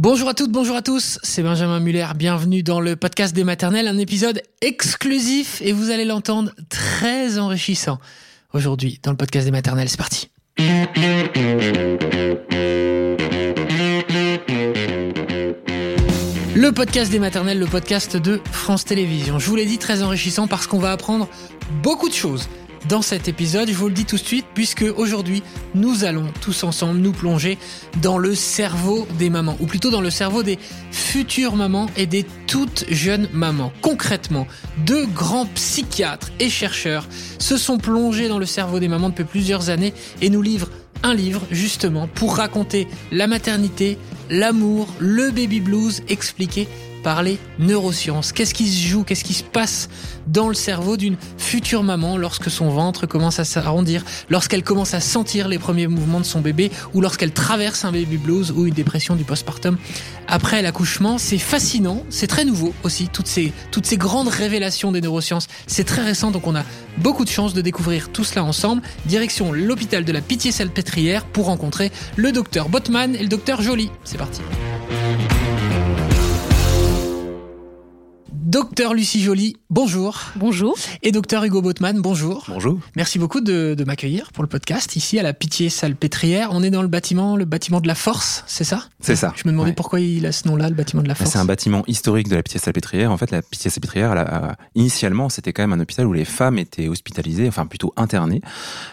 Bonjour à toutes, bonjour à tous, c'est Benjamin Muller, bienvenue dans le podcast des maternelles, un épisode exclusif et vous allez l'entendre très enrichissant aujourd'hui dans le podcast des maternelles, c'est parti. Le podcast des maternelles, le podcast de France Télévisions. Je vous l'ai dit, très enrichissant parce qu'on va apprendre beaucoup de choses dans cet épisode. Je vous le dis tout de suite, puisque aujourd'hui, nous allons tous ensemble nous plonger dans le cerveau des mamans, ou plutôt dans le cerveau des futures mamans et des toutes jeunes mamans. Concrètement, deux grands psychiatres et chercheurs se sont plongés dans le cerveau des mamans depuis plusieurs années et nous livrent un livre justement pour raconter la maternité, l'amour, le baby blues expliqué par les neurosciences. Qu'est-ce qui se joue, qu'est-ce qui se passe dans le cerveau d'une future maman lorsque son ventre commence à s'arrondir, lorsqu'elle commence à sentir les premiers mouvements de son bébé ou lorsqu'elle traverse un baby blues ou une dépression du postpartum après l'accouchement? C'est fascinant, c'est très nouveau aussi, toutes ces, toutes ces grandes révélations des neurosciences. C'est très récent, donc on a beaucoup de chance de découvrir tout cela ensemble. Direction l'hôpital de la Pitié-Salpêtrière pour rencontrer le docteur Botman et le docteur Joly. C'est parti. Docteur Lucie Joly, bonjour. Bonjour. Et docteur Hugo Botman, bonjour. Bonjour. Merci beaucoup de, de m'accueillir pour le podcast ici à la Pitié Salpêtrière. On est dans le bâtiment, le bâtiment de la Force, c'est ça? C'est ça. Je me demandais Ouais. pourquoi il a ce nom-là, le bâtiment de la Force. C'est un bâtiment historique de la Pitié-Salpêtrière. En fait, la Pitié-Salpêtrière, elle a- a- initialement, c'était quand même un hôpital où les femmes étaient hospitalisées, enfin plutôt internées,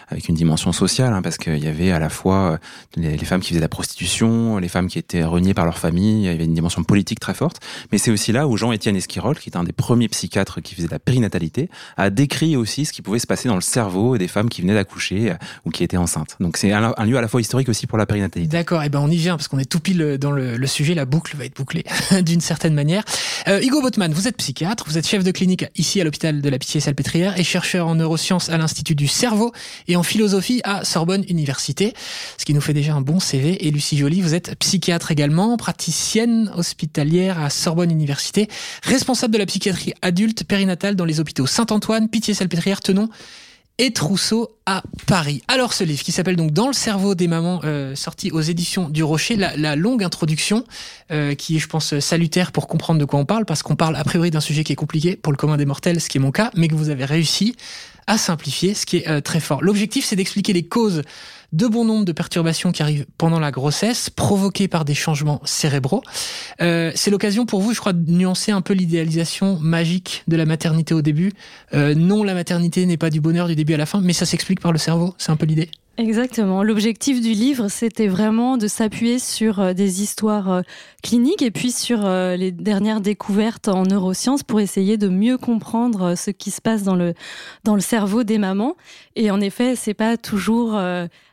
avec une dimension sociale, hein, parce qu'il y avait à la fois euh, les, les femmes qui faisaient de la prostitution, les femmes qui étaient reniées par leur famille, il y avait une dimension politique très forte. Mais c'est aussi là où Jean-Étienne Esquirol, qui est un des premiers psychiatres qui faisait de la périnatalité, a décrit aussi ce qui pouvait se passer dans le cerveau des femmes qui venaient d'accoucher euh, ou qui étaient enceintes. Donc c'est un, lieu à la fois historique aussi pour la périnatalité. D'accord, et ben on y vient parce qu'on est tout pile dans le, le sujet, la boucle va être bouclée d'une certaine manière. Euh, Hugo Botman, vous êtes psychiatre, vous êtes chef de clinique ici à l'hôpital de la Pitié-Salpêtrière et chercheur en neurosciences à l'Institut du cerveau et en philosophie à Sorbonne Université, ce qui nous fait déjà un bon CV. Et Lucie Joly, vous êtes psychiatre également, praticienne hospitalière à Sorbonne Université, responsable de la psychiatrie adulte périnatale dans les hôpitaux Saint-Antoine, Pitié-Salpêtrière, Tenon et Trousseau à Paris. Alors ce livre qui s'appelle donc Dans le cerveau des mamans, euh, sorti aux éditions du Rocher, la, la longue introduction euh, qui est je pense salutaire pour comprendre de quoi on parle, parce qu'on parle a priori d'un sujet qui est compliqué pour le commun des mortels, ce qui est mon cas, mais que vous avez réussi à simplifier, ce qui est euh, très fort. L'objectif c'est d'expliquer les causes de bon nombre de perturbations qui arrivent pendant la grossesse, provoquées par des changements cérébraux. Euh, c'est l'occasion pour vous, je crois, de nuancer un peu l'idéalisation magique de la maternité au début. Euh, non, la maternité n'est pas du bonheur du début à la fin, mais ça s'explique par le cerveau. C'est un peu l'idée? Exactement. L'objectif du livre, c'était vraiment de s'appuyer sur euh, des histoires euh, cliniques et puis sur euh, les dernières découvertes en neurosciences pour essayer de mieux comprendre ce qui se passe dans le dans le cerveau des mamans. Et en effet, c'est pas toujours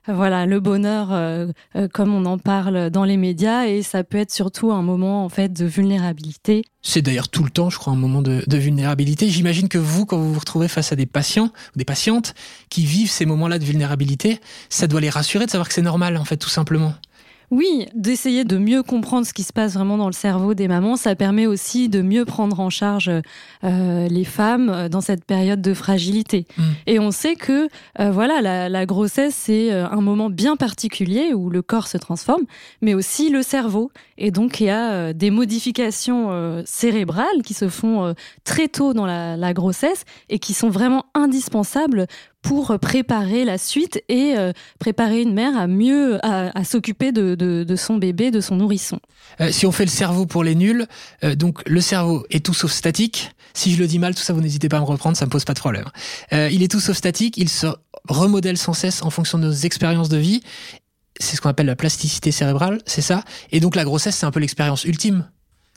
voilà le bonheur comme on en parle dans les médias et ça peut être surtout un moment en fait de vulnérabilité. C'est d'ailleurs tout le temps, je crois, un moment de, de vulnérabilité. J'imagine que vous, quand vous vous retrouvez face à des patients, des patientes qui vivent ces moments-là de vulnérabilité, ça doit les rassurer de savoir que c'est normal, en fait, tout simplement. Oui, d'essayer de mieux comprendre ce qui se passe vraiment dans le cerveau des mamans, ça permet aussi de mieux prendre en charge euh, les femmes euh, dans cette période de fragilité. Mm. Et on sait que euh, voilà, la, la grossesse c'est un moment bien particulier où le corps se transforme, mais aussi le cerveau. Et donc il y a euh, des modifications cérébrales qui se font très tôt dans la, la grossesse et qui sont vraiment indispensables pour préparer la suite et euh, préparer une mère à mieux à, à s'occuper de, de, de son bébé, de son nourrisson. Euh, si on fait le cerveau pour les nuls, euh, donc le cerveau est tout sauf statique. Si je le dis mal, tout ça, vous n'hésitez pas à me reprendre, ça me pose pas de problème. Euh, il est tout sauf statique, il se remodèle sans cesse en fonction de nos expériences de vie. C'est ce qu'on appelle la plasticité cérébrale, c'est ça. Et donc la grossesse, c'est un peu l'expérience ultime.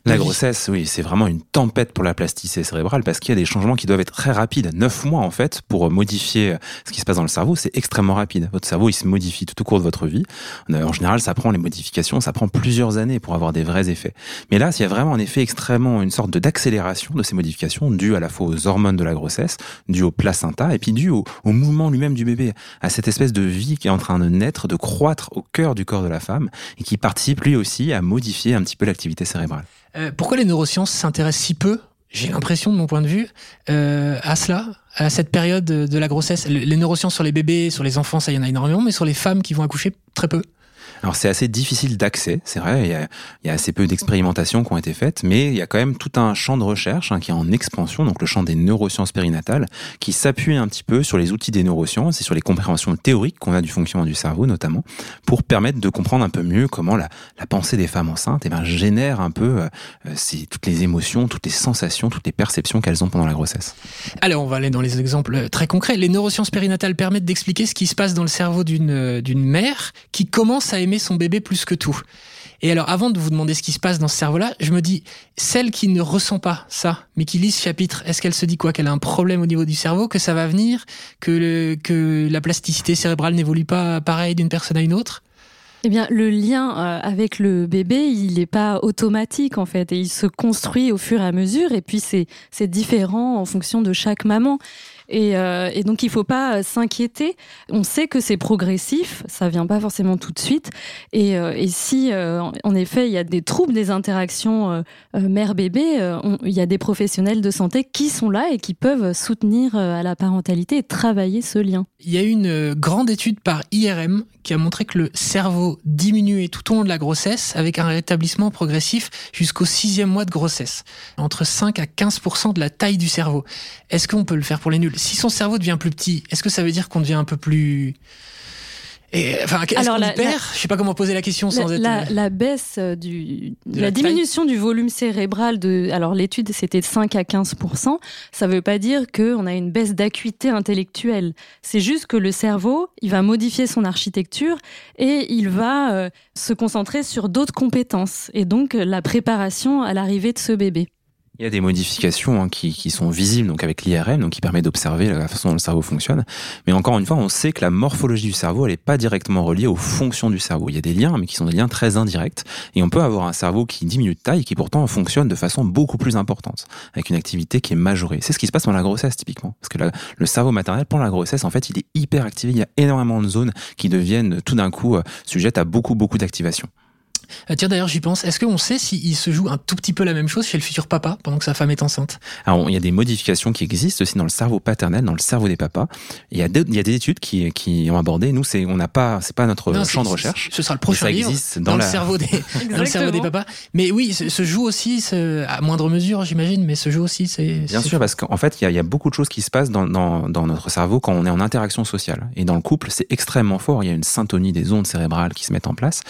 La grossesse, oui, c'est vraiment une tempête pour la plasticité cérébrale parce qu'il y a des changements qui doivent être très rapides. Neuf mois, en fait, pour modifier ce qui se passe dans le cerveau, c'est extrêmement rapide. Votre cerveau, il se modifie tout au cours de votre vie. Euh, En général, ça prend les modifications, ça prend plusieurs années pour avoir des vrais effets. Mais là, il y a vraiment un effet extrêmement, une sorte d'accélération de ces modifications due à la fois aux hormones de la grossesse, due au placenta et puis due au, au mouvement lui-même du bébé, à cette espèce de vie qui est en train de naître, de croître au cœur du corps de la femme et qui participe lui aussi à modifier un petit peu l'activité cérébrale. Euh, pourquoi les neurosciences s'intéressent si peu, j'ai l'impression de mon point de vue, euh, à cela, à cette période de, la grossesse? Les neurosciences sur les bébés, sur les enfants, ça y en a énormément, mais sur les femmes qui vont accoucher, très peu. Alors c'est assez difficile d'accès, c'est vrai, il y, a, assez peu d'expérimentations qui ont été faites, mais il y a quand même tout un champ de recherche hein, qui est en expansion, donc le champ des neurosciences périnatales, qui s'appuie un petit peu sur les outils des neurosciences et sur les compréhensions théoriques qu'on a du fonctionnement du cerveau notamment, pour permettre de comprendre un peu mieux comment la, pensée des femmes enceintes eh ben, génère un peu euh, toutes les émotions, toutes les sensations, toutes les perceptions qu'elles ont pendant la grossesse. Alors on va aller dans les exemples très concrets. Les neurosciences périnatales permettent d'expliquer ce qui se passe dans le cerveau d'une d'une mère qui commence à aimer son bébé plus que tout. Et alors, avant de vous demander ce qui se passe dans ce cerveau-là, je me dis, celle qui ne ressent pas ça, mais qui lit ce chapitre, est-ce qu'elle se dit quoi? Qu'elle a un problème au niveau du cerveau, que ça va venir, que, que la plasticité cérébrale n'évolue pas pareil d'une personne à une autre? Eh bien, le lien euh, avec le bébé, il n'est pas automatique en fait, et il se construit au fur et à mesure, et puis c'est différent en fonction de chaque maman. Et, euh, et donc, il faut pas euh, s'inquiéter. On sait que c'est progressif, ça vient pas forcément tout de suite. Et, euh, si, en effet, il y a des troubles des interactions mère-bébé, il y a des professionnels de santé qui sont là et qui peuvent soutenir à la parentalité et travailler ce lien. Il y a une grande étude par IRM qui a montré que le cerveau diminuait tout au long de la grossesse avec un rétablissement progressif jusqu'au sixième mois de grossesse, entre 5 à 15 de la taille du cerveau. Est-ce qu'on peut le faire pour les nuls? Si son cerveau devient plus petit, est-ce que ça veut dire qu'on devient un peu plus et, enfin, est-ce qu'on la, perd? Je sais pas comment poser la question sans la, être. La, la baisse euh, du, de la, diminution du volume cérébral de, alors l'étude c'était de 5 à 15% Ça veut pas dire qu'on a une baisse d'acuité intellectuelle. C'est juste que le cerveau, il va modifier son architecture et il va euh, se concentrer sur d'autres compétences et donc la préparation à l'arrivée de ce bébé. Il y a des modifications hein, qui, sont visibles donc avec l'IRM, donc qui permet d'observer la façon dont le cerveau fonctionne. Mais encore une fois, on sait que la morphologie du cerveau, elle n'est pas directement reliée aux fonctions du cerveau. Il y a des liens, mais qui sont des liens très indirects. Et on peut avoir un cerveau qui diminue de taille, qui pourtant fonctionne de façon beaucoup plus importante, avec une activité qui est majorée. C'est ce qui se passe pendant la grossesse typiquement, parce que le cerveau maternel pendant la grossesse, en fait, il est hyper activé. Il y a énormément de zones qui deviennent tout d'un coup euh, sujettes à beaucoup beaucoup d'activation. Euh, tiens, d'ailleurs, j'y pense. Est-ce qu'on sait s'il se joue un tout petit peu la même chose chez le futur papa pendant que sa femme est enceinte? Alors, il y a des modifications qui existent aussi dans le cerveau paternel, dans le cerveau des papas. Il y a, il y a des études qui, qui ont abordé. Nous, c'est on n'a pas, c'est pas notre champ de recherche. Ce sera le prochain livre dans, le cerveau des, dans le cerveau des papas. Mais oui, se joue aussi, à moindre mesure, j'imagine, mais se joue aussi. C'est bien sûr parce qu'en fait, il y, a, il y, a, beaucoup de choses qui se passent dans, dans, dans notre cerveau quand on est en interaction sociale. Et dans le couple, c'est extrêmement fort. Il y a une syntonie des ondes cérébrales qui se mettent en place.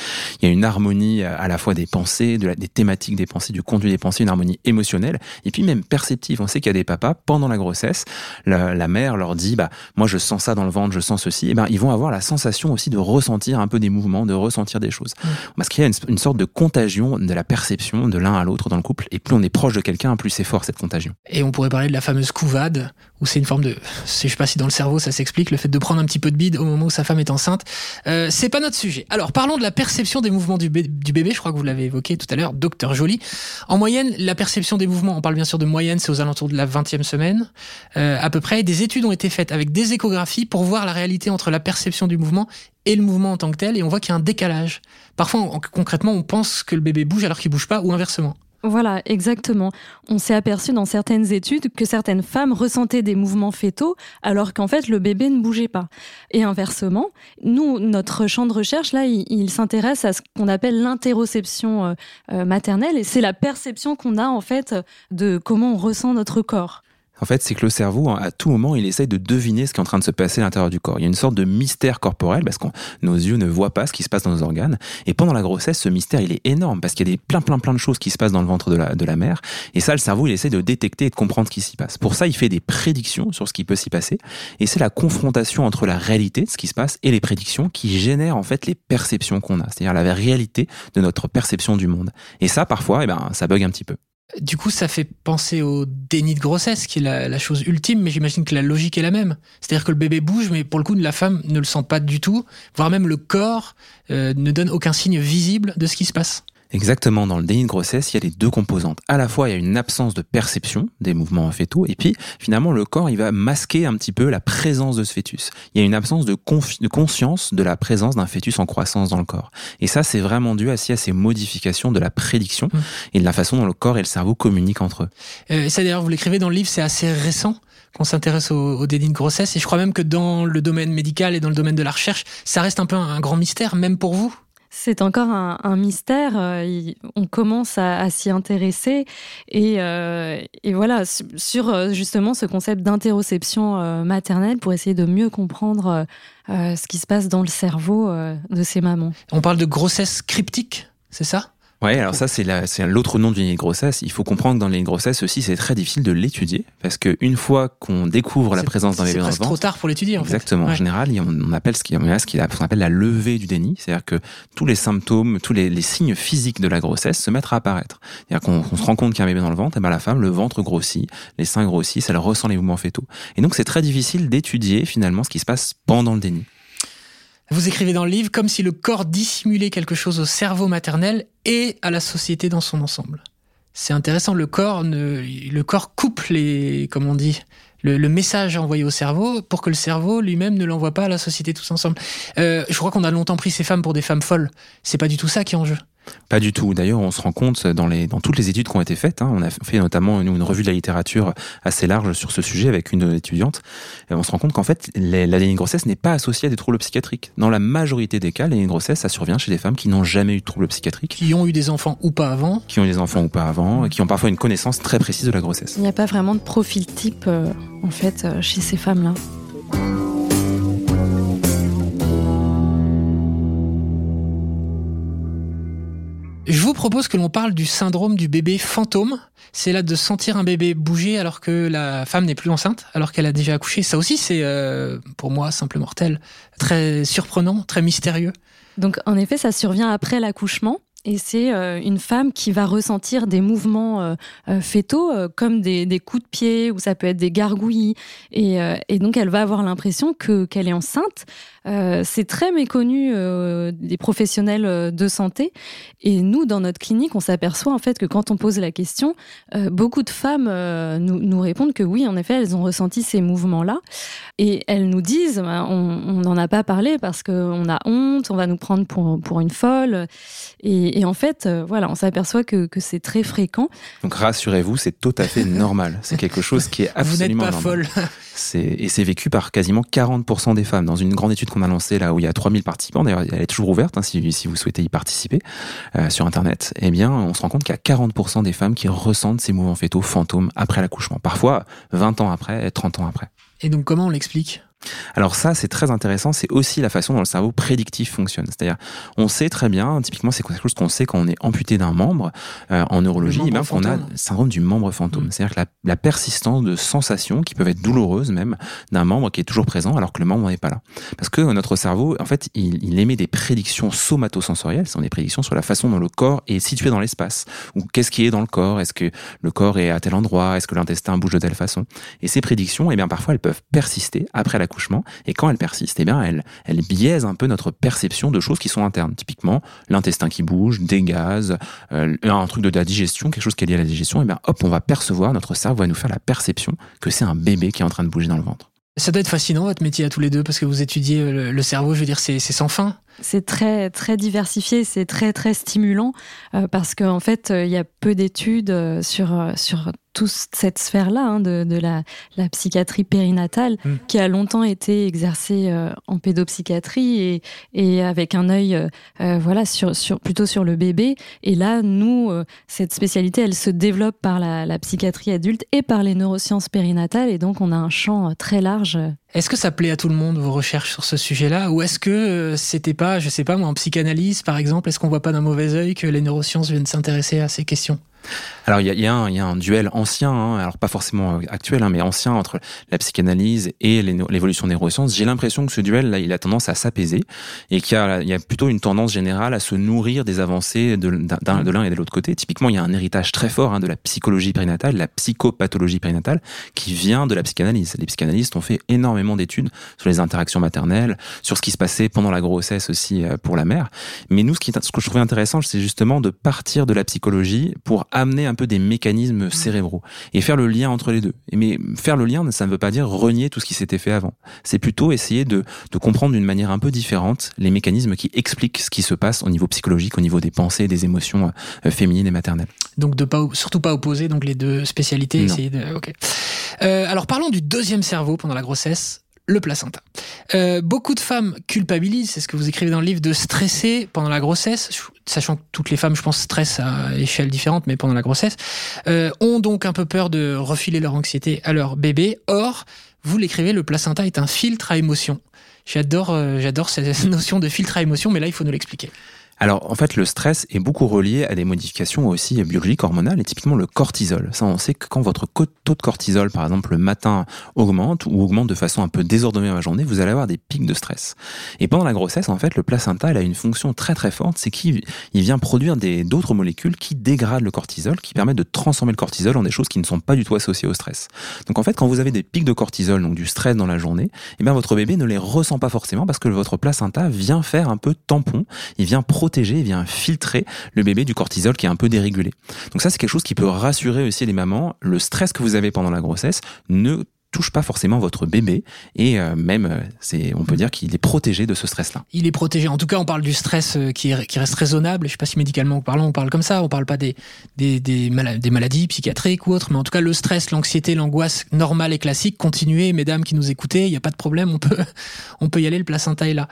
Il y a une harmonie à la fois des pensées, de la, des thématiques des pensées, du contenu des pensées, une harmonie émotionnelle et puis même perceptive. On sait qu'il y a des papas pendant la grossesse, la, la, mère leur dit bah moi je sens ça dans le ventre, je sens ceci. Et ben ils vont avoir la sensation aussi de ressentir un peu des mouvements, de ressentir des choses. Mmh. Parce qu'il y a une, une, sorte de contagion de la perception de l'un à l'autre dans le couple. Et plus on est proche de quelqu'un, plus c'est fort cette contagion. Et on pourrait parler de la fameuse couvade où c'est une forme de, je sais pas si dans le cerveau ça s'explique, le fait de prendre un petit peu de bide au moment où sa femme est enceinte. Euh, c'est pas notre sujet. Alors parlons de la perception des mouvements du, du bébé. Je crois que vous l'avez évoqué tout à l'heure, docteur Joly. En moyenne, la perception des mouvements, on parle bien sûr de moyenne, c'est aux alentours de la 20e semaine euh, à peu près. Des études ont été faites avec des échographies pour voir la réalité entre la perception du mouvement et le mouvement en tant que tel, et on voit qu'il y a un décalage. Parfois, concrètement, on pense que le bébé bouge alors qu'il bouge pas, ou inversement. Voilà, exactement. On s'est aperçu dans certaines études que certaines femmes ressentaient des mouvements fétaux alors qu'en fait le bébé ne bougeait pas. Et inversement, nous, notre champ de recherche, là, il, s'intéresse à ce qu'on appelle l'interoception euh, euh, maternelle et c'est la perception qu'on a en fait de comment on ressent notre corps. En fait, c'est que le cerveau, à tout moment, il essaye de deviner ce qui est en train de se passer à l'intérieur du corps. Il y a une sorte de mystère corporel parce que nos yeux ne voient pas ce qui se passe dans nos organes. Et pendant la grossesse, ce mystère, il est énorme parce qu'il y a des plein, plein, plein de choses qui se passent dans le ventre de la, de la mère. Et ça, le cerveau, il essaie de détecter et de comprendre ce qui s'y passe. Pour ça, il fait des prédictions sur ce qui peut s'y passer. Et c'est la confrontation entre la réalité de ce qui se passe et les prédictions qui génèrent en fait les perceptions qu'on a. C'est-à-dire la réalité de notre perception du monde. Et ça, parfois, eh ben, ça bug un petit peu. Du coup, ça fait penser au déni de grossesse, qui est la, chose ultime, mais j'imagine que la logique est la même. C'est-à-dire que le bébé bouge, mais pour le coup, la femme ne le sent pas du tout, voire même le corps euh, ne donne aucun signe visible de ce qui se passe. Exactement, dans le déni de grossesse, il y a les deux composantes. À la fois, il y a une absence de perception des mouvements fœtaux, et puis finalement, le corps, il va masquer un petit peu la présence de ce fœtus. Il y a une absence de, de conscience de la présence d'un fœtus en croissance dans le corps. Et ça, c'est vraiment dû à, à ces modifications de la prédiction mmh. et de la façon dont le corps et le cerveau communiquent entre eux. Euh, ça, d'ailleurs, vous l'écrivez dans le livre, c'est assez récent qu'on s'intéresse au, au, déni de grossesse, et je crois même que dans le domaine médical et dans le domaine de la recherche, ça reste un peu un grand mystère, même pour vous? C'est encore un, mystère. Euh, on commence à, s'y intéresser et, euh, voilà sur euh, justement ce concept d'interoception maternelle pour essayer de mieux comprendre ce qui se passe dans le cerveau de ces mamans. On parle de grossesse cryptique, c'est ça? Oui, alors ça, c'est l'autre nom d'une grossesse. Il faut comprendre que dans les grossesses aussi, c'est très difficile de l'étudier parce qu'une fois qu'on découvre la présence d'un bébé dans le ventre. C'est trop tard pour l'étudier, en Exactement. En général, on appelle ce qu'on appelle la levée du déni. C'est-à-dire que tous les symptômes, tous les, signes physiques de la grossesse se mettent à apparaître. C'est-à-dire qu'on se rend compte qu'il y a un bébé dans le ventre, et ben la femme, le ventre grossit, les seins grossissent, elle ressent les mouvements fétaux. Et donc, c'est très difficile d'étudier finalement ce qui se passe pendant le déni. Vous écrivez dans le livre comme si le corps dissimulait quelque chose au cerveau maternel et à la société dans son ensemble. C'est intéressant, le corps, ne, le corps coupe les, comme on dit, le, message envoyé au cerveau pour que le cerveau lui-même ne l'envoie pas à la société tous ensemble. Euh, je crois qu'on a longtemps pris ces femmes pour des femmes folles. C'est pas du tout ça qui est en jeu. Pas du tout. D'ailleurs, on se rend compte dans, les, dans toutes les études qui ont été faites. Hein, on a fait notamment une, revue de la littérature assez large sur ce sujet avec une étudiante. Et on se rend compte qu'en fait, la grossesse n'est pas associée à des troubles psychiatriques. Dans la majorité des cas, la grossesse, ça survient chez des femmes qui n'ont jamais eu de troubles psychiatriques. Qui ont eu des enfants ou pas avant. Qui ont eu des enfants ou pas avant, et qui ont parfois une connaissance très précise de la grossesse. Il n'y a pas vraiment de profil type, euh, en fait, euh, chez ces femmes-là. Je vous propose que l'on parle du syndrome du bébé fantôme. C'est là de sentir un bébé bouger alors que la femme n'est plus enceinte, alors qu'elle a déjà accouché. Ça aussi, c'est euh, pour moi simple mortel, très surprenant, très mystérieux. Donc en effet, ça survient après l'accouchement. Et c'est euh, une femme qui va ressentir des mouvements euh, fétaux, comme des, coups de pied, ou ça peut être des gargouillis. Et, donc, elle va avoir l'impression que qu'elle est enceinte. C'est très méconnu des professionnels de santé. Et nous, dans notre clinique, on s'aperçoit en fait que quand on pose la question, beaucoup de femmes nous, nous, répondent que oui, en effet, elles ont ressenti ces mouvements-là. Et elles nous disent, bah, on n'en a pas parlé parce qu'on a honte, on va nous prendre pour, pour une folle. Et, et en fait, euh, voilà, on s'aperçoit que, que c'est très fréquent. Donc rassurez-vous, c'est tout à fait normal. C'est quelque chose qui est absolument Vous n'êtes pas folle. Et c'est vécu par quasiment 40% des femmes. Dans une grande étude qu'on a lancée là où il y a 3000 participants, d'ailleurs elle est toujours ouverte hein, si, vous souhaitez y participer euh, sur Internet, eh bien on se rend compte qu'il y a 40% des femmes qui ressentent ces mouvements fétaux fantômes après l'accouchement. Parfois 20 ans après, 30 ans après. Et donc comment on l'explique? Alors ça, c'est très intéressant. C'est aussi la façon dont le cerveau prédictif fonctionne. C'est-à-dire, on sait très bien, typiquement, c'est quelque chose qu'on sait quand on est amputé d'un membre euh, en neurologie, même qu'on a le syndrome du membre fantôme. Mm. C'est-à-dire que la, persistance de sensations qui peuvent être douloureuses même d'un membre qui est toujours présent alors que le membre n'est pas là. Parce que notre cerveau, en fait, il, émet des prédictions somatosensorielles. Ce sont des prédictions sur la façon dont le corps est situé dans l'espace. Ou qu'est-ce qui est dans le corps? Est-ce que le corps est à tel endroit? Est-ce que l'intestin bouge de telle façon? Et ces prédictions, eh bien, parfois, elles peuvent persister après la Et quand elles persistent, eh bien, elles biaisent un peu notre perception de choses qui sont internes. Typiquement, l'intestin qui bouge, des gaz, euh, un truc de la digestion, quelque chose qui est lié à la digestion. Et eh bien, hop, on va percevoir, notre cerveau va nous faire la perception que c'est un bébé qui est en train de bouger dans le ventre. Ça doit être fascinant votre métier à tous les deux parce que vous étudiez le, cerveau, je veux dire, c'est sans fin. C'est très très diversifié, c'est très très stimulant euh, parce qu'en fait euh, il y a peu d'études sur sur toute cette sphère-là hein, de, la, psychiatrie périnatale mm. qui a longtemps été exercée euh, en pédopsychiatrie et, et avec un œil euh, euh, voilà sur, sur, plutôt sur le bébé. Et là, nous, cette spécialité, elle se développe par la, la, psychiatrie adulte et par les neurosciences périnatales et donc on a un champ très large. Est-ce que ça plaît à tout le monde vos recherches sur ce sujet-là? Ou est-ce que c'était pas, je sais pas moi, en psychanalyse par exemple, est-ce qu'on voit pas d'un mauvais œil que les neurosciences viennent s'intéresser à ces questions? Alors il y a, y, a y a, un duel ancien, hein, alors pas forcément euh, actuel, hein, mais ancien entre la psychanalyse et l'évolution des neurosciences. J'ai l'impression que ce duel là, il a tendance à s'apaiser et qu'il y, a, y a plutôt une tendance générale à se nourrir des avancées de, de l'un et de l'autre côté. Typiquement, il y a un héritage très fort hein, de la psychologie périnatale, la psychopathologie périnatale, qui vient de la psychanalyse. Les psychanalystes ont fait énormément d'études sur les interactions maternelles, sur ce qui se passait pendant la grossesse aussi euh, pour la mère. Mais nous, ce, qui, ce que je trouvais intéressant, c'est justement de partir de la psychologie pour amener un peu des mécanismes cérébraux et faire le lien entre les deux. Mais faire le lien, ça ne veut pas dire renier tout ce qui s'était fait avant. C'est plutôt essayer de, de comprendre d'une manière un peu différente les mécanismes qui expliquent ce qui se passe au niveau psychologique, au niveau des pensées, des émotions euh, féminines et maternelles. Donc de pas, surtout pas opposer donc les deux spécialités. Essayer de, euh, alors parlons du deuxième cerveau pendant la grossesse, le placenta. Euh, beaucoup de femmes culpabilisent, c'est ce que vous écrivez dans le livre, de stresser pendant la grossesse, sachant que toutes les femmes, je pense, stressent à échelle différente, mais pendant la grossesse, euh, ont donc un peu peur de refiler leur anxiété à leur bébé. Or, vous l'écrivez, le placenta est un filtre à émotion. J'adore, euh, j'adore cette notion de filtre à émotion, mais là, il faut nous l'expliquer. Alors en fait, le stress est beaucoup relié à des modifications aussi biologiques, hormonales, et typiquement le cortisol. Ça, on sait que quand votre taux de cortisol, par exemple, le matin augmente ou augmente de façon un peu désordonnée dans la journée, vous allez avoir des pics de stress. Et pendant la grossesse, en fait, le placenta, il a une fonction très très forte, c'est qu'il vient produire d'autres molécules qui dégradent le cortisol, qui permettent de transformer le cortisol en des choses qui ne sont pas du tout associées au stress. Donc en fait, quand vous avez des pics de cortisol, donc du stress dans la journée, eh bien votre bébé ne les ressent pas forcément parce que votre placenta vient faire un peu tampon, il vient protéger, vient filtrer le bébé du cortisol qui est un peu dérégulé. Donc ça, c'est quelque chose qui peut rassurer aussi les mamans. Le stress que vous avez pendant la grossesse ne touche pas forcément votre bébé et euh, même euh, c'est on peut dire qu'il est protégé de ce stress là. Il est protégé. En tout cas, on parle du stress euh, qui, qui reste raisonnable. Je sais pas si médicalement parlant on parle comme ça, on parle pas des des, maladies psychiatriques ou autres, mais en tout cas le stress, l'anxiété, l'angoisse normale et classique, continuez mesdames qui nous écoutez, il y a pas de problème, on peut on peut y aller, le placenta est là.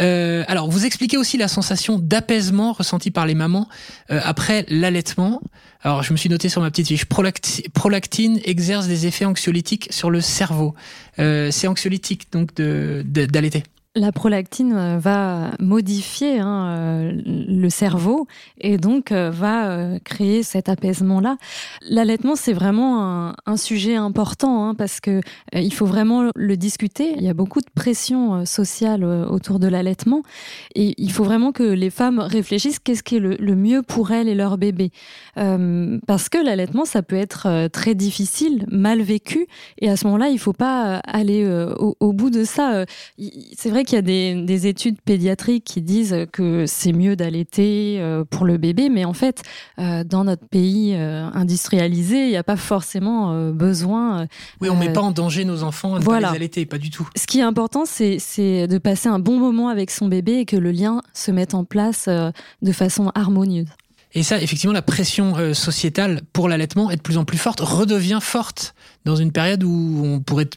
Euh, alors, vous expliquez aussi la sensation d'apaisement ressentie par les mamans après l'allaitement. Alors, je me suis noté sur ma petite fiche, prolactine exerce des effets anxiolytiques sur le cerveau. Euh, c'est anxiolytique donc d'allaiter. La prolactine euh, va modifier hein, euh, le cerveau et donc euh, va créer cet apaisement-là. L'allaitement, c'est vraiment un, sujet important hein, parce que il faut vraiment le discuter. Il y a beaucoup de pression sociale autour de l'allaitement et il faut vraiment que les femmes réfléchissent qu'est-ce qui est le, mieux pour elles et leur bébé. parce que l'allaitement, ça peut être très difficile, mal vécu et à ce moment-là, il faut pas aller au, au, bout de ça. C'est vrai qu'il y a des, études pédiatriques qui disent que c'est mieux d'allaiter euh, pour le bébé, mais en fait, euh, dans notre pays euh, industrialisé, il n'y a pas forcément besoin. Oui, on ne met pas en danger nos enfants à ne pas les allaiter, pas du tout. Ce qui est important, c'est de passer un bon moment avec son bébé et que le lien se mette en place de façon harmonieuse. Et ça, effectivement, la pression euh, sociétale pour l'allaitement est de plus en plus forte, redevient forte dans une période où on pourrait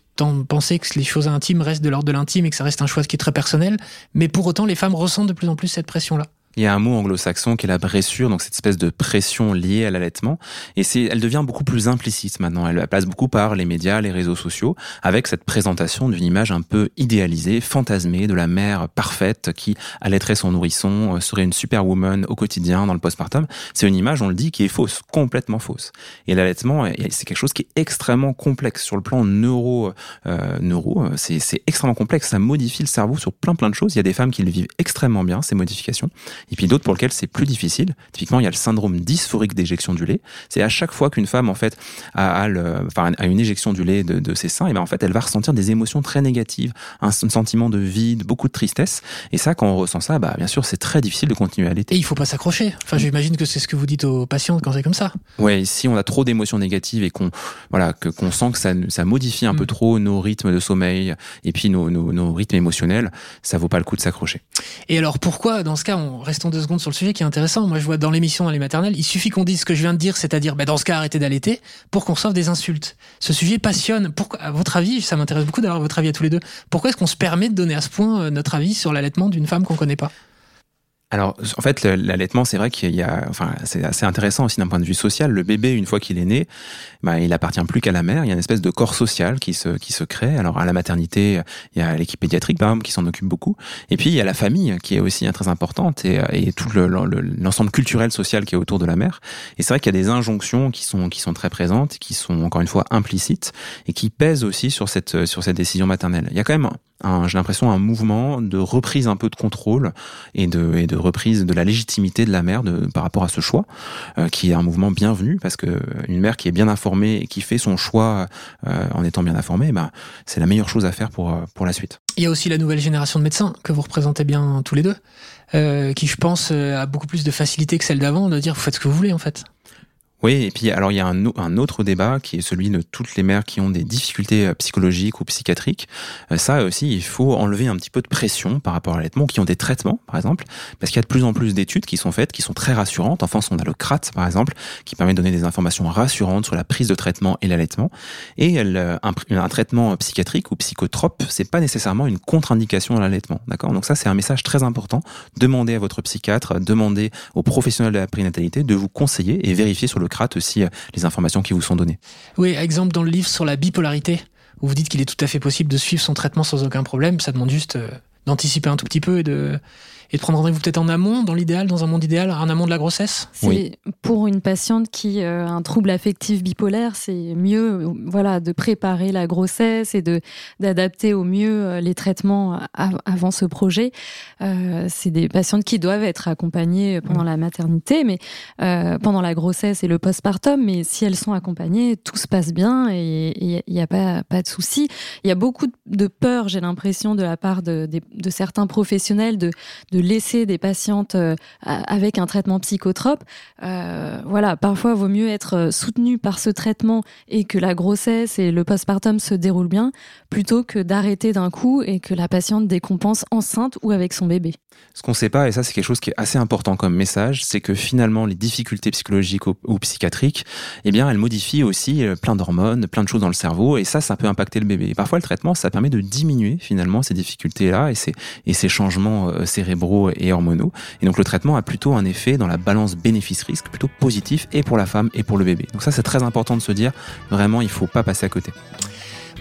penser que les choses intimes restent de l'ordre de l'intime et que ça reste un choix qui est très personnel. Mais pour autant, les femmes ressentent de plus en plus cette pression-là. Il y a un mot anglo-saxon qui est la bressure, donc cette espèce de pression liée à l'allaitement. Et c'est, elle devient beaucoup plus implicite maintenant. Elle passe beaucoup par les médias, les réseaux sociaux, avec cette présentation d'une image un peu idéalisée, fantasmée de la mère parfaite qui allaiterait son nourrisson, euh, serait une superwoman au quotidien dans le postpartum. C'est une image, on le dit, qui est fausse, complètement fausse. Et l'allaitement, c'est quelque chose qui est extrêmement complexe sur le plan neuro, euh, neuro. C'est, c'est extrêmement complexe. Ça modifie le cerveau sur plein plein de choses. Il y a des femmes qui le vivent extrêmement bien ces modifications et puis d'autres pour lesquels c'est plus difficile. Typiquement, il y a le syndrome dysphorique d'éjection du lait. C'est à chaque fois qu'une femme en fait a, enfin, a une éjection du lait de, de, ses seins, et ben en fait elle va ressentir des émotions très négatives, un, sentiment de vide, beaucoup de tristesse. Et ça, quand on ressent ça, bah bien sûr c'est très difficile de continuer à allaiter. Et il faut pas s'accrocher. Enfin, j'imagine que c'est ce que vous dites aux patientes quand c'est comme ça. Ouais, si on a trop d'émotions négatives et qu'on voilà que qu'on sent que ça, ça modifie un peu mm. trop nos rythmes de sommeil et puis nos, nos, nos rythmes émotionnels, ça vaut pas le coup de s'accrocher. Et alors pourquoi dans ce cas on reste restons deux secondes sur le sujet qui est intéressant. Moi, je vois dans l'émission dans les maternelles, il suffit qu'on dise ce que je viens de dire, c'est-à-dire, bah, dans ce cas, arrêtez d'allaiter, pour qu'on reçoive des insultes. Ce sujet passionne. Pourquoi, à votre avis, ça m'intéresse beaucoup d'avoir votre avis à tous les deux. Pourquoi est-ce qu'on se permet de donner à ce point euh, notre avis sur l'allaitement d'une femme qu'on connaît pas? Alors, en fait, l'allaitement, c'est vrai qu'il y a, enfin, c'est assez intéressant aussi d'un point de vue social. Le bébé, une fois qu'il est né, bah, il appartient plus qu'à la mère. Il y a une espèce de corps social qui se, qui se crée. Alors, à la maternité, il y a l'équipe pédiatrique, par exemple, qui s'en occupe beaucoup. Et puis, il y a la famille, qui est aussi très importante et, et tout l'ensemble culturel social qui est autour de la mère. Et c'est vrai qu'il y a des injonctions qui sont, qui sont très présentes, qui sont encore une fois implicites et qui pèsent aussi sur cette, sur cette décision maternelle. Il y a quand même j'ai l'impression, un mouvement de reprise un peu de contrôle et de, et de reprise de la légitimité de la mère de, par rapport à ce choix, euh, qui est un mouvement bienvenu parce que une mère qui est bien informée et qui fait son choix euh, en étant bien informée, bah, c'est la meilleure chose à faire pour, pour la suite. Il y a aussi la nouvelle génération de médecins que vous représentez bien tous les deux, euh, qui je pense a beaucoup plus de facilité que celle d'avant de dire vous faites ce que vous voulez en fait. Oui, et puis alors il y a un, autre débat qui est celui de toutes les mères qui ont des difficultés euh, psychologiques ou psychiatriques. Euh, ça aussi, il faut enlever un petit peu de pression par rapport à l'allaitement, qui ont des traitements, par exemple, parce qu'il y a de plus en plus d'études qui sont faites, qui sont très rassurantes. En France, on a le CRAT, par exemple, qui permet de donner des informations rassurantes sur la prise de traitement et l'allaitement. Et un, un, traitement psychiatrique ou psychotrope, c'est pas nécessairement une contre-indication dans l'allaitement, d'accord? Donc ça, c'est un message très important. Demandez à votre psychiatre, demandez aux professionnels de la prénatalité de vous conseiller et vérifier sur le aussi euh, les informations qui vous sont données. Oui, exemple dans le livre sur la bipolarité, où vous dites qu'il est tout à fait possible de suivre son traitement sans aucun problème, ça demande juste euh, d'anticiper un tout petit peu et de, et de prendre rendez-vous peut-être en amont, dans l'idéal, dans un monde idéal, en amont de la grossesse? Oui. Pour une patiente qui a euh, un trouble affectif bipolaire, c'est mieux voilà, de préparer la grossesse et de, d'adapter au mieux euh, les traitements avant ce projet. Euh, c'est des patientes qui doivent être accompagnées pendant la maternité, mais euh, pendant la grossesse et le postpartum, mais si elles sont accompagnées, tout se passe bien et il n'y a pas, pas de souci. Il y a beaucoup de peur, j'ai l'impression, de la part de, de, certains professionnels de, de laisser des patientes euh, avec un traitement psychotrope. Euh, voilà, parfois, il vaut mieux être euh, soutenu par ce traitement et que la grossesse et le postpartum se déroulent bien, plutôt que d'arrêter d'un coup et que la patiente décompense enceinte ou avec son bébé. Ce qu'on ne sait pas, et ça c'est quelque chose qui est assez important comme message, c'est que finalement les difficultés psychologiques ou, psychiatriques, eh bien elles modifient aussi plein d'hormones, plein de choses dans le cerveau, et ça, ça peut impacter le bébé. Parfois le traitement, ça permet de diminuer finalement ces difficultés-là et ces changements cérébraux et hormonaux. Et donc le traitement a plutôt un effet dans la balance bénéfice-risque plutôt positif et pour la femme et pour le bébé. Donc ça c'est très important de se dire, vraiment il faut pas passer à côté.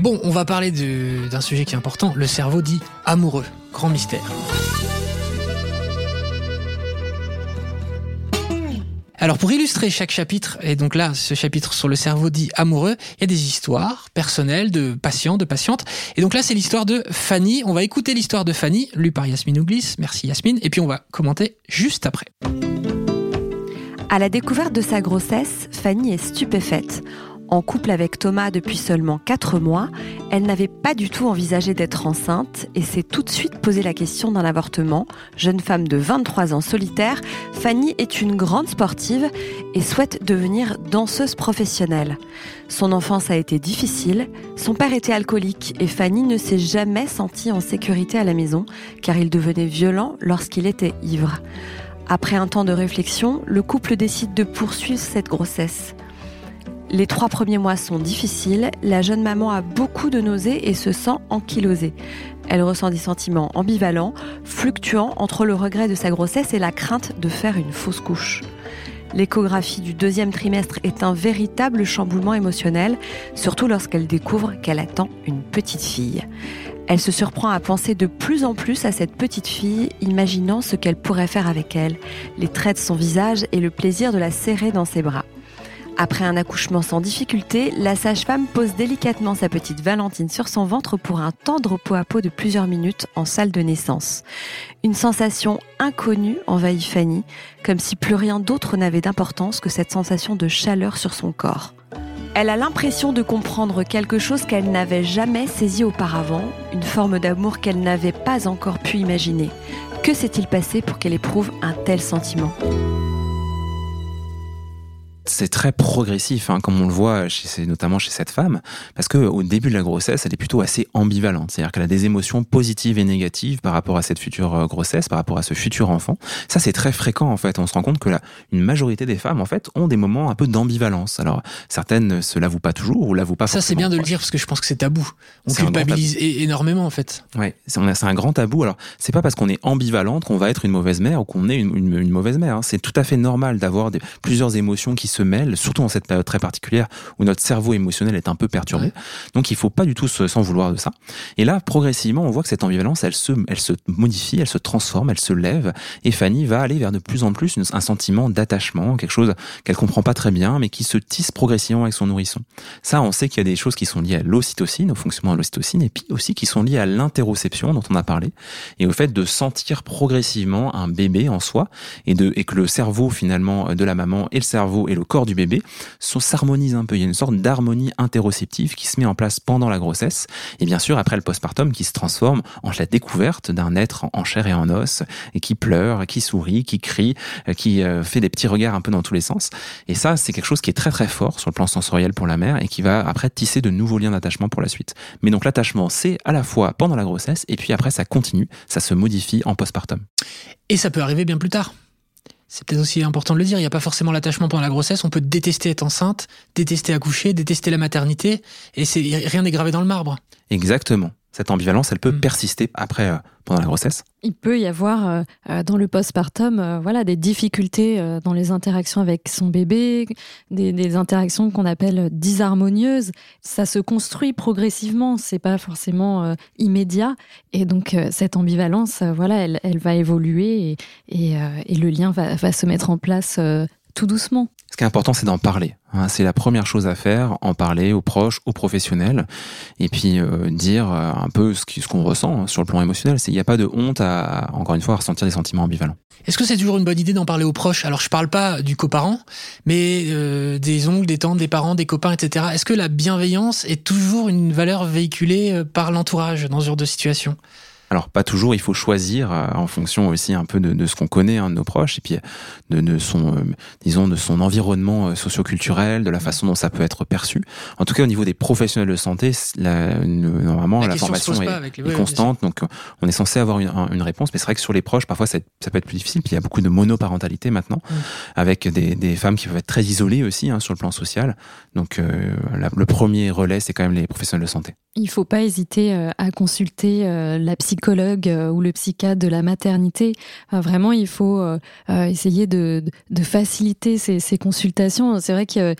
Bon, on va parler d'un sujet qui est important, le cerveau dit amoureux, grand mystère. Alors pour illustrer chaque chapitre, et donc là ce chapitre sur le cerveau dit amoureux, il y a des histoires personnelles de patients, de patientes. Et donc là c'est l'histoire de Fanny. On va écouter l'histoire de Fanny, lue par Yasmine Ouglis. Merci Yasmine. Et puis on va commenter juste après. À la découverte de sa grossesse, Fanny est stupéfaite. En couple avec Thomas depuis seulement 4 mois, elle n'avait pas du tout envisagé d'être enceinte et s'est tout de suite posé la question d'un avortement. Jeune femme de 23 ans solitaire, Fanny est une grande sportive et souhaite devenir danseuse professionnelle. Son enfance a été difficile, son père était alcoolique et Fanny ne s'est jamais sentie en sécurité à la maison car il devenait violent lorsqu'il était ivre. Après un temps de réflexion, le couple décide de poursuivre cette grossesse. Les trois premiers mois sont difficiles, la jeune maman a beaucoup de nausées et se sent ankylosée. Elle ressent des sentiments ambivalents, fluctuant entre le regret de sa grossesse et la crainte de faire une fausse couche. L'échographie du deuxième trimestre est un véritable chamboulement émotionnel, surtout lorsqu'elle découvre qu'elle attend une petite fille. Elle se surprend à penser de plus en plus à cette petite fille, imaginant ce qu'elle pourrait faire avec elle, les traits de son visage et le plaisir de la serrer dans ses bras. Après un accouchement sans difficulté, la sage-femme pose délicatement sa petite Valentine sur son ventre pour un tendre pot à pot de plusieurs minutes en salle de naissance. Une sensation inconnue envahit Fanny, comme si plus rien d'autre n'avait d'importance que cette sensation de chaleur sur son corps. Elle a l'impression de comprendre quelque chose qu'elle n'avait jamais saisi auparavant, une forme d'amour qu'elle n'avait pas encore pu imaginer. Que s'est-il passé pour qu'elle éprouve un tel sentiment? C'est très progressif, hein, comme on le voit chez, notamment chez cette femme, parce que au début de la grossesse, elle est plutôt assez ambivalente, c'est-à-dire qu'elle a des émotions positives et négatives par rapport à cette future euh, grossesse, par rapport à ce futur enfant. Ça, c'est très fréquent en fait. On se rend compte que la, une majorité des femmes en fait ont des moments un peu d'ambivalence. Alors certaines se l'avouent pas toujours ou l'avouent pas. Ça, c'est bien de le dire parce que je pense que c'est tabou. On culpabilise énormément en fait. Ouais, c'est un grand tabou. Alors c'est pas parce qu'on est ambivalente qu'on va être une mauvaise mère ou qu'on est une, une, mauvaise mère. Hein. C'est tout à fait normal d'avoir plusieurs émotions qui se mêlent, surtout en cette période très particulière où notre cerveau émotionnel est un peu perturbé. Donc il faut pas du tout s'en vouloir de ça. Et là, progressivement, on voit que cette ambivalence, elle se, elle se modifie, elle se transforme, elle se lève, et Fanny va aller vers de plus en plus un sentiment d'attachement, quelque chose qu'elle comprend pas très bien, mais qui se tisse progressivement avec son nourrisson. Ça, on sait qu'il y a des choses qui sont liées à l'ocytocine, au fonctionnement de l'ocytocine, et puis aussi qui sont liées à l'interoception dont on a parlé, et au fait de sentir progressivement un bébé en soi, et de, et que le cerveau finalement de la maman et le cerveau et le corps du bébé s'harmonise un peu. Il y a une sorte d'harmonie interoceptive qui se met en place pendant la grossesse et bien sûr après le postpartum qui se transforme en la découverte d'un être en chair et en os et qui pleure, qui sourit, qui crie, euh, qui euh, fait des petits regards un peu dans tous les sens. Et ça, c'est quelque chose qui est très très fort sur le plan sensoriel pour la mère et qui va après tisser de nouveaux liens d'attachement pour la suite. Mais donc l'attachement, c'est à la fois pendant la grossesse et puis après ça continue, ça se modifie en postpartum. Et ça peut arriver bien plus tard. C'est peut-être aussi important de le dire, il n'y a pas forcément l'attachement pendant la grossesse, on peut détester être enceinte, détester accoucher, détester la maternité, et rien n'est gravé dans le marbre. Exactement cette ambivalence, elle peut Mm. persister après, euh, pendant la grossesse. Il peut y avoir euh, euh, dans le postpartum euh, voilà, des difficultés dans les interactions avec son bébé, des, des interactions qu'on appelle disharmonieuses. Ça se construit progressivement, c'est pas forcément immédiat. Et donc cette ambivalence, voilà, elle, elle va évoluer et, et, et le lien va, va se mettre en place tout doucement. Ce qui est important, c'est d'en parler. hein. c'est la première chose à faire, en parler aux proches, aux professionnels, et puis euh, dire euh, un peu ce qu'on ressent hein, sur le plan émotionnel. Il n'y a pas de honte à, encore une fois, à ressentir des sentiments ambivalents. Est-ce que c'est toujours une bonne idée d'en parler aux proches? Alors je parle pas du coparent, mais euh, des oncles, des tantes, des parents, des copains, etc. Est-ce que la bienveillance est toujours une valeur véhiculée par l'entourage dans ce genre de situation? Alors pas toujours, il faut choisir euh, en fonction aussi un peu de, de ce qu'on connaît hein, de nos proches et puis de, de son, euh, disons, de son environnement euh, socioculturel, de la façon dont ça peut être perçu. En tout cas, au niveau des professionnels de santé, la- normalement La formation est, les- est constante, donc euh, on est censé avoir une, un- une réponse. Mais c'est vrai que sur les proches, parfois ça, ça peut être plus difficile. Puis il y a beaucoup de monoparentalité maintenant, avec des, des femmes qui peuvent être très isolées aussi hein, sur le plan social. Donc euh, la- le premier relais, c'est quand même les professionnels de santé. Il faut pas hésiter euh, à consulter euh, la psychologue euh, ou le psychiatre de la maternité. Vraiment, il faut essayer de, de faciliter ces, ces consultations. C'est vrai qu'il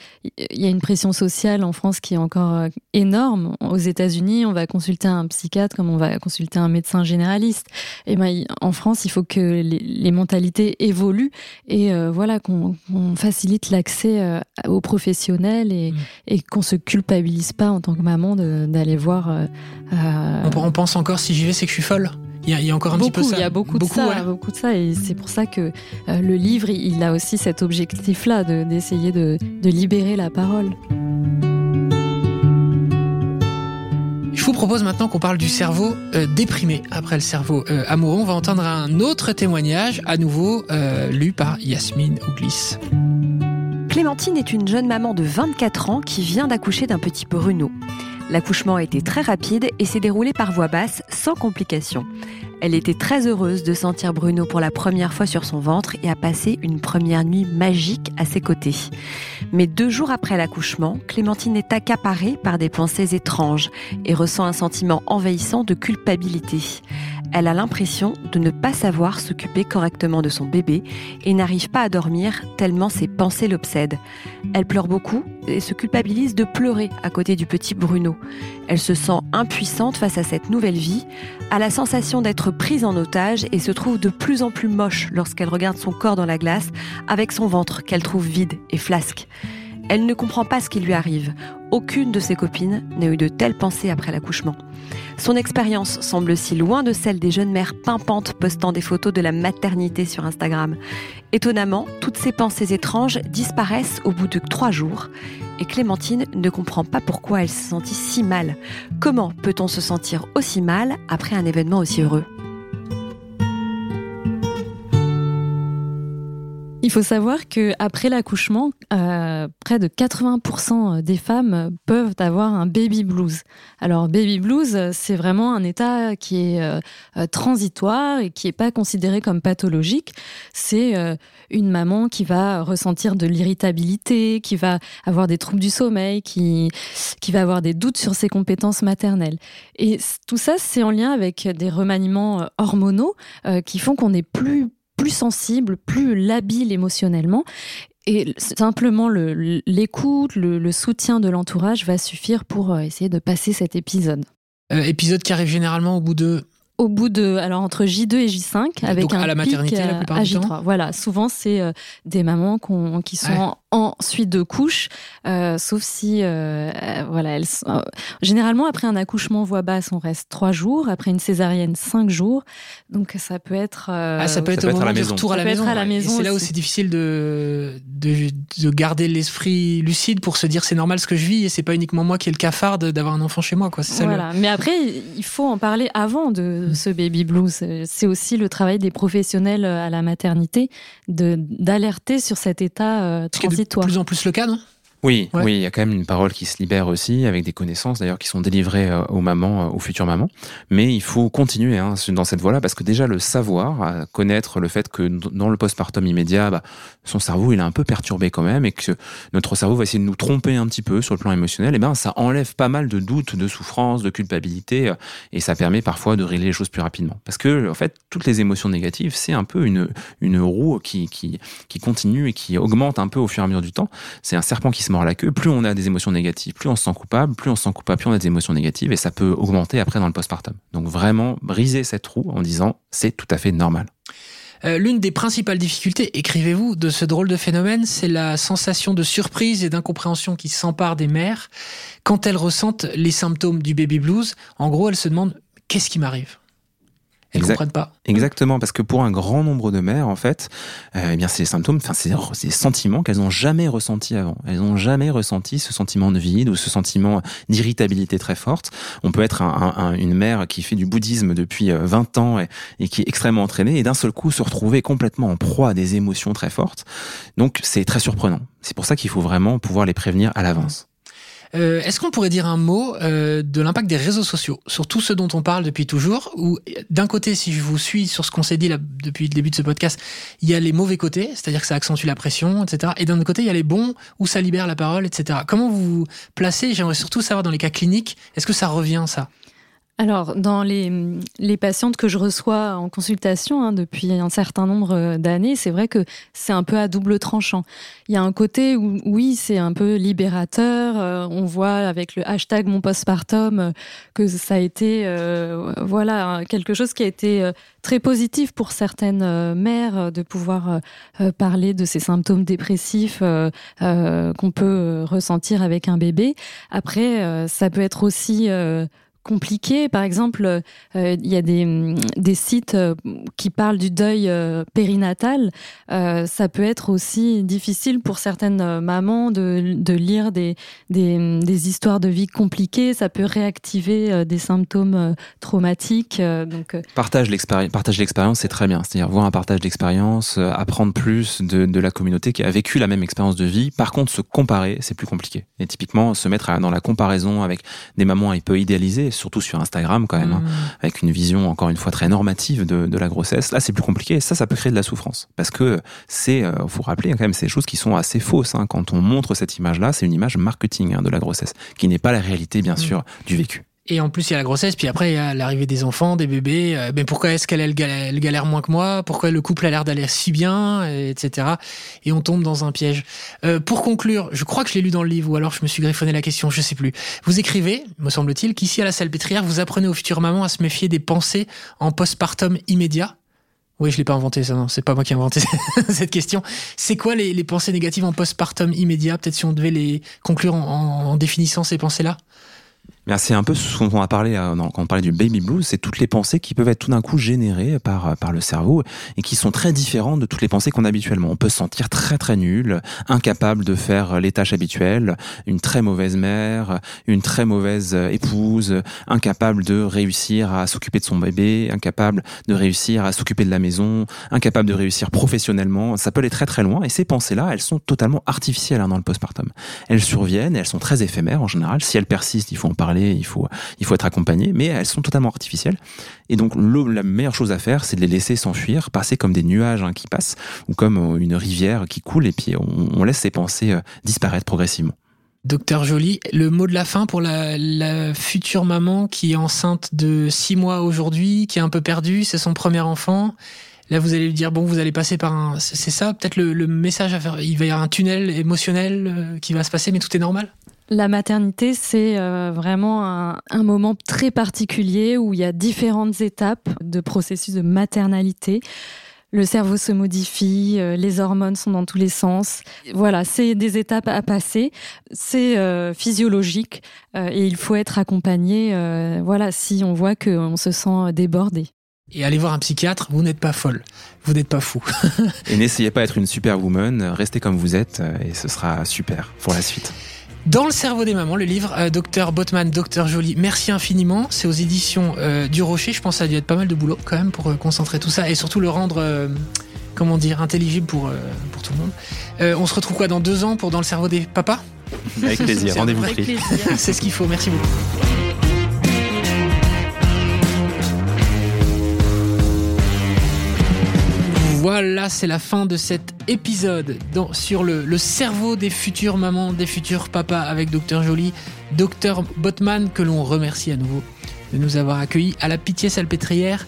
y a- une pression sociale en France qui est encore énorme. Aux États-Unis, on va consulter un psychiatre comme on va consulter un médecin généraliste. Et ben, en France, il faut que les, les mentalités évoluent et euh, voilà qu'on facilite l'accès aux professionnels et, Mm. et qu'on se culpabilise pas en tant que maman d'aller voir. Euh, euh, on, on pense encore si j'y vais, c'est que je suis folle. Il y a, il y a encore un beaucoup, petit peu ça. il y a beaucoup, de ça, ouais. beaucoup de ça, et c'est pour ça que euh, le livre, il il a aussi cet objectif-là de- d'essayer de, de libérer la parole. Je vous propose maintenant qu'on parle du cerveau euh, déprimé après le cerveau euh, amoureux. On va entendre un autre témoignage, à nouveau euh, lu par Yasmine Ouglis. Clémentine est une jeune maman de 24 ans qui vient d'accoucher d'un petit Bruno. L'accouchement a été très rapide et s'est déroulé par voie basse sans complications. Elle était très heureuse de sentir Bruno pour la première fois sur son ventre et a passé une première nuit magique à ses côtés. Mais deux jours après l'accouchement, Clémentine est accaparée par des pensées étranges et ressent un sentiment envahissant de culpabilité. Elle a l'impression de ne pas savoir s'occuper correctement de son bébé et n'arrive pas à dormir tellement ses pensées l'obsèdent. Elle pleure beaucoup et se culpabilise de pleurer à côté du petit Bruno. Elle se sent impuissante face à cette nouvelle vie, a la sensation d'être prise en otage et se trouve de plus en plus moche lorsqu'elle regarde son corps dans la glace avec son ventre qu'elle trouve vide et flasque. Elle ne comprend pas ce qui lui arrive. Aucune de ses copines n'a eu de telles pensées après l'accouchement. Son expérience semble si loin de celle des jeunes mères pimpantes postant des photos de la maternité sur Instagram. Étonnamment, toutes ces pensées étranges disparaissent au bout de trois jours et Clémentine ne comprend pas pourquoi elle se sentit si mal. Comment peut-on se sentir aussi mal après un événement aussi heureux? Il faut savoir que après l'accouchement, euh, près de 80% des femmes peuvent avoir un baby blues. Alors baby blues, c'est vraiment un état qui est euh, euh, transitoire et qui est pas considéré comme pathologique. C'est une maman qui va ressentir de l'irritabilité, qui va avoir des troubles du sommeil, qui qui va avoir des doutes sur ses compétences maternelles. Et tout ça, c'est en lien avec des remaniements hormonaux qui font qu'on est plus plus sensible, plus labile émotionnellement. Et simplement le- l'écoute, le, le soutien de l'entourage va suffire pour euh, essayer de passer cet épisode. Euh, épisode qui arrive généralement au bout de. Au bout de, alors entre J2 et J5, avec Donc, un à la pic maternité, la plupart à du J3. temps Voilà, souvent c'est euh, des mamans qui sont Ouais. en, en suite de couche, euh, sauf si, euh, voilà, elle, généralement après un accouchement voix basse, on reste trois jours, après une césarienne cinq jours, donc ça peut être. ah, ça peut être au moment du retour à la maison. la maison. C'est là où c'est difficile de, de, de garder l'esprit lucide pour se dire c'est normal ce que je vis et c'est pas uniquement moi qui ai le cafard d'avoir un enfant chez moi, quoi. Ça voilà. Mais après, il faut en parler avant de mm. ce baby blues. C'est aussi le travail des professionnels à la maternité de d'alerter sur cet état plus en plus le cas, non? Oui, oui, il y a quand même une parole qui se libère aussi, avec des connaissances d'ailleurs qui sont délivrées euh, aux mamans, euh, aux futures mamans. Mais il faut continuer hein, dans cette voie-là, parce que déjà le savoir, euh, connaître le fait que dans le postpartum immédiat, bah, son cerveau il est un peu perturbé quand même, et que notre cerveau va essayer de nous tromper un petit peu sur le plan émotionnel, et ben ça enlève pas mal de doutes, de souffrances, de culpabilité, et ça permet parfois de régler les choses plus rapidement. Parce que en fait, toutes les émotions négatives, c'est un peu une, une roue qui, qui, qui continue et qui augmente un peu au fur et à mesure du temps. C'est un serpent qui se la queue, plus on a des émotions négatives, plus on se sent coupable, plus on se sent coupable, plus on a des émotions négatives, et ça peut augmenter après dans le postpartum. Donc vraiment, briser cette roue en disant c'est tout à fait normal. Euh, l'une des principales difficultés, écrivez-vous, de ce drôle de phénomène, c'est la sensation de surprise et d'incompréhension qui s'empare des mères quand elles ressentent les symptômes du baby blues. En gros, elles se demandent qu'est-ce qui m'arrive? Elles comprennent pas. Exactement, parce que pour un grand nombre de mères, en fait, euh, eh bien, c'est des symptômes, enfin, c'est des sentiments qu'elles n'ont jamais ressentis avant. Elles n'ont jamais ressenti ce sentiment de vide ou ce sentiment d'irritabilité très forte. On peut être une mère qui fait du bouddhisme depuis 20 euh, ans et, qui est extrêmement entraînée et d'un seul coup se retrouver complètement en proie à des émotions très fortes. Donc, c'est très surprenant. C'est pour ça qu'il faut vraiment pouvoir les prévenir à l'avance. Euh, est-ce qu'on pourrait dire un mot euh, de l'impact des réseaux sociaux sur tout ce dont on parle depuis toujours Ou d'un côté, si je vous suis sur ce qu'on s'est dit depuis le début de ce podcast, il y a les mauvais côtés, c'est-à-dire que ça accentue la pression, etc. Et d'un autre côté, il y a les bons où ça libère la parole, etc. Comment vous vous placez J'aimerais surtout savoir dans les cas cliniques, est-ce que ça revient ça? Alors, dans les, les, patientes que je reçois en consultation hein, depuis un certain nombre euh, d'années, c'est vrai que c'est un peu à double tranchant. Il y a un côté où, oui, c'est un peu libérateur. Euh, on voit avec le hashtag mon postpartum euh, que ça a été, voilà, quelque chose qui a été très positif pour certaines mères de pouvoir parler de ces symptômes dépressifs qu'on peut ressentir avec un bébé. Après, ça peut être aussi compliqué. Par exemple, euh, il y a des, des, sites euh, qui parlent du deuil euh, périnatal. ça peut être aussi difficile pour certaines mamans de, de lire des, des, des, histoires de vie compliquées. Ça peut réactiver des symptômes traumatiques. donc, partage l'expérience, c'est très bien. C'est-à-dire voir un partage d'expérience, apprendre plus de, de la communauté qui a vécu la même expérience de vie. Par contre, se comparer, c'est plus compliqué. Et typiquement, se mettre dans la comparaison avec des mamans un peu idéalisées, surtout sur Instagram quand même, hein, mmh. avec une vision encore une fois très normative de, de la grossesse. Là, c'est plus compliqué et ça, ça peut créer de la souffrance. Parce que c'est, euh, faut rappeler quand même, ces choses qui sont assez fausses. Hein. Quand on montre cette image-là, c'est une image marketing hein, de la grossesse, qui n'est pas la réalité, bien mmh. sûr, du vécu. Et en plus, il y a la grossesse, puis après, il y a l'arrivée des enfants, des bébés. mais euh, ben, pourquoi est-ce qu'elle galère, moins que moi? Pourquoi le couple a l'air d'aller si bien Etc. Et on tombe dans un piège. Euh, pour conclure, je crois que je l'ai lu dans le livre, ou alors je me suis griffonné la question, je sais plus. Vous écrivez, me semble-t-il, qu'ici à la Salpêtrière, vous apprenez aux futures mamans à se méfier des pensées en postpartum immédiat. Oui, je l'ai pas inventé ça, non, c'est pas moi qui ai inventé cette question. C'est quoi les, pensées négatives en postpartum immédiat? Peut-être si on devait les conclure en définissant ces pensées-là? C'est un peu ce dont on a parlé euh, quand on parlait du baby blues, c'est toutes les pensées qui peuvent être tout d'un coup générées par, euh, par le cerveau et qui sont très différentes de toutes les pensées qu'on a habituellement. On peut se sentir très très nul, incapable de faire les tâches habituelles, une très mauvaise mère, une très mauvaise euh, épouse, incapable de réussir à s'occuper de son bébé, incapable de réussir à s'occuper de la maison, incapable de réussir professionnellement. Ça peut aller très très loin et ces pensées-là, elles sont totalement artificielles hein, dans le postpartum. Elles surviennent et elles sont très éphémères en général. Si elles persistent, il faut en parler il faut, il faut être accompagné, mais elles sont totalement artificielles. Et donc, la meilleure chose à faire, c'est de les laisser s'enfuir, passer comme des nuages hein, qui passent, ou comme euh, une rivière qui coule, et puis on, laisse ces pensées euh, disparaître progressivement. Docteur Joly, le mot de la fin pour la, future maman qui est enceinte de six mois aujourd'hui, qui est un peu perdue, c'est son premier enfant. Là, vous allez lui dire bon, vous allez passer par un, c'est ça, peut-être le, message à faire. Il va y avoir un tunnel émotionnel euh, qui va se passer, mais tout est normal? La maternité, c'est euh, vraiment un, moment très particulier où il y a différentes étapes de processus de maternalité. le cerveau se modifie, euh, les hormones sont dans tous les sens. Voilà, c'est des étapes à passer, c'est euh, physiologique euh, et il faut être accompagné. voilà, si on voit qu'on se sent débordé. Et allez voir un psychiatre, vous n'êtes pas folle, vous n'êtes pas fou. et n'essayez pas d'être une superwoman, restez comme vous êtes et ce sera super pour la suite. Dans le cerveau des mamans, le livre euh, Docteur Botman, Docteur Jolie, merci infiniment. C'est aux éditions euh, du Rocher. Je pense que ça a dû être pas mal de boulot quand même pour euh, concentrer tout ça et surtout le rendre, comment dire, intelligible pour, pour tout le monde. on se retrouve quoi dans deux ans pour Dans le cerveau des papas? Avec plaisir, rendez-vous pris. C'est ce qu'il faut, merci beaucoup. Voilà, c'est la fin de cet épisode sur le, cerveau des futures mamans, des futurs papas avec Docteur Jolie, Docteur Botman, que l'on remercie à nouveau de nous avoir accueillis à la Pitié Salpêtrière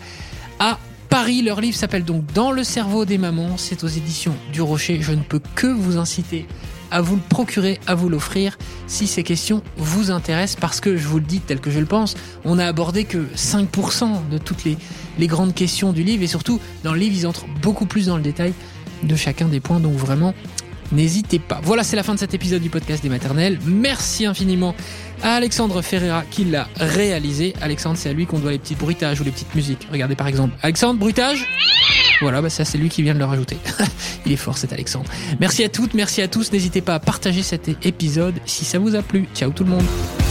à Paris. Leur livre s'appelle donc Dans le cerveau des mamans. C'est aux éditions du Rocher. Je ne peux que vous inciter à vous le procurer, à vous l'offrir si ces questions vous intéressent parce que je vous le dis tel que je le pense, on n'a abordé que 5% de toutes les grandes questions du livre et surtout dans le livre ils entrent beaucoup plus dans le détail de chacun des points donc vraiment n'hésitez pas. Voilà c'est la fin de cet épisode du podcast des maternelles. Merci infiniment à Alexandre Ferreira qui l'a réalisé. Alexandre c'est à lui qu'on doit les petits bruitages ou les petites musiques. Regardez par exemple. Alexandre, bruitage? Voilà, bah ça c'est lui qui vient de le rajouter. Il est fort cet Alexandre. Merci à toutes, merci à tous. N'hésitez pas à partager cet épisode si ça vous a plu. Ciao tout le monde.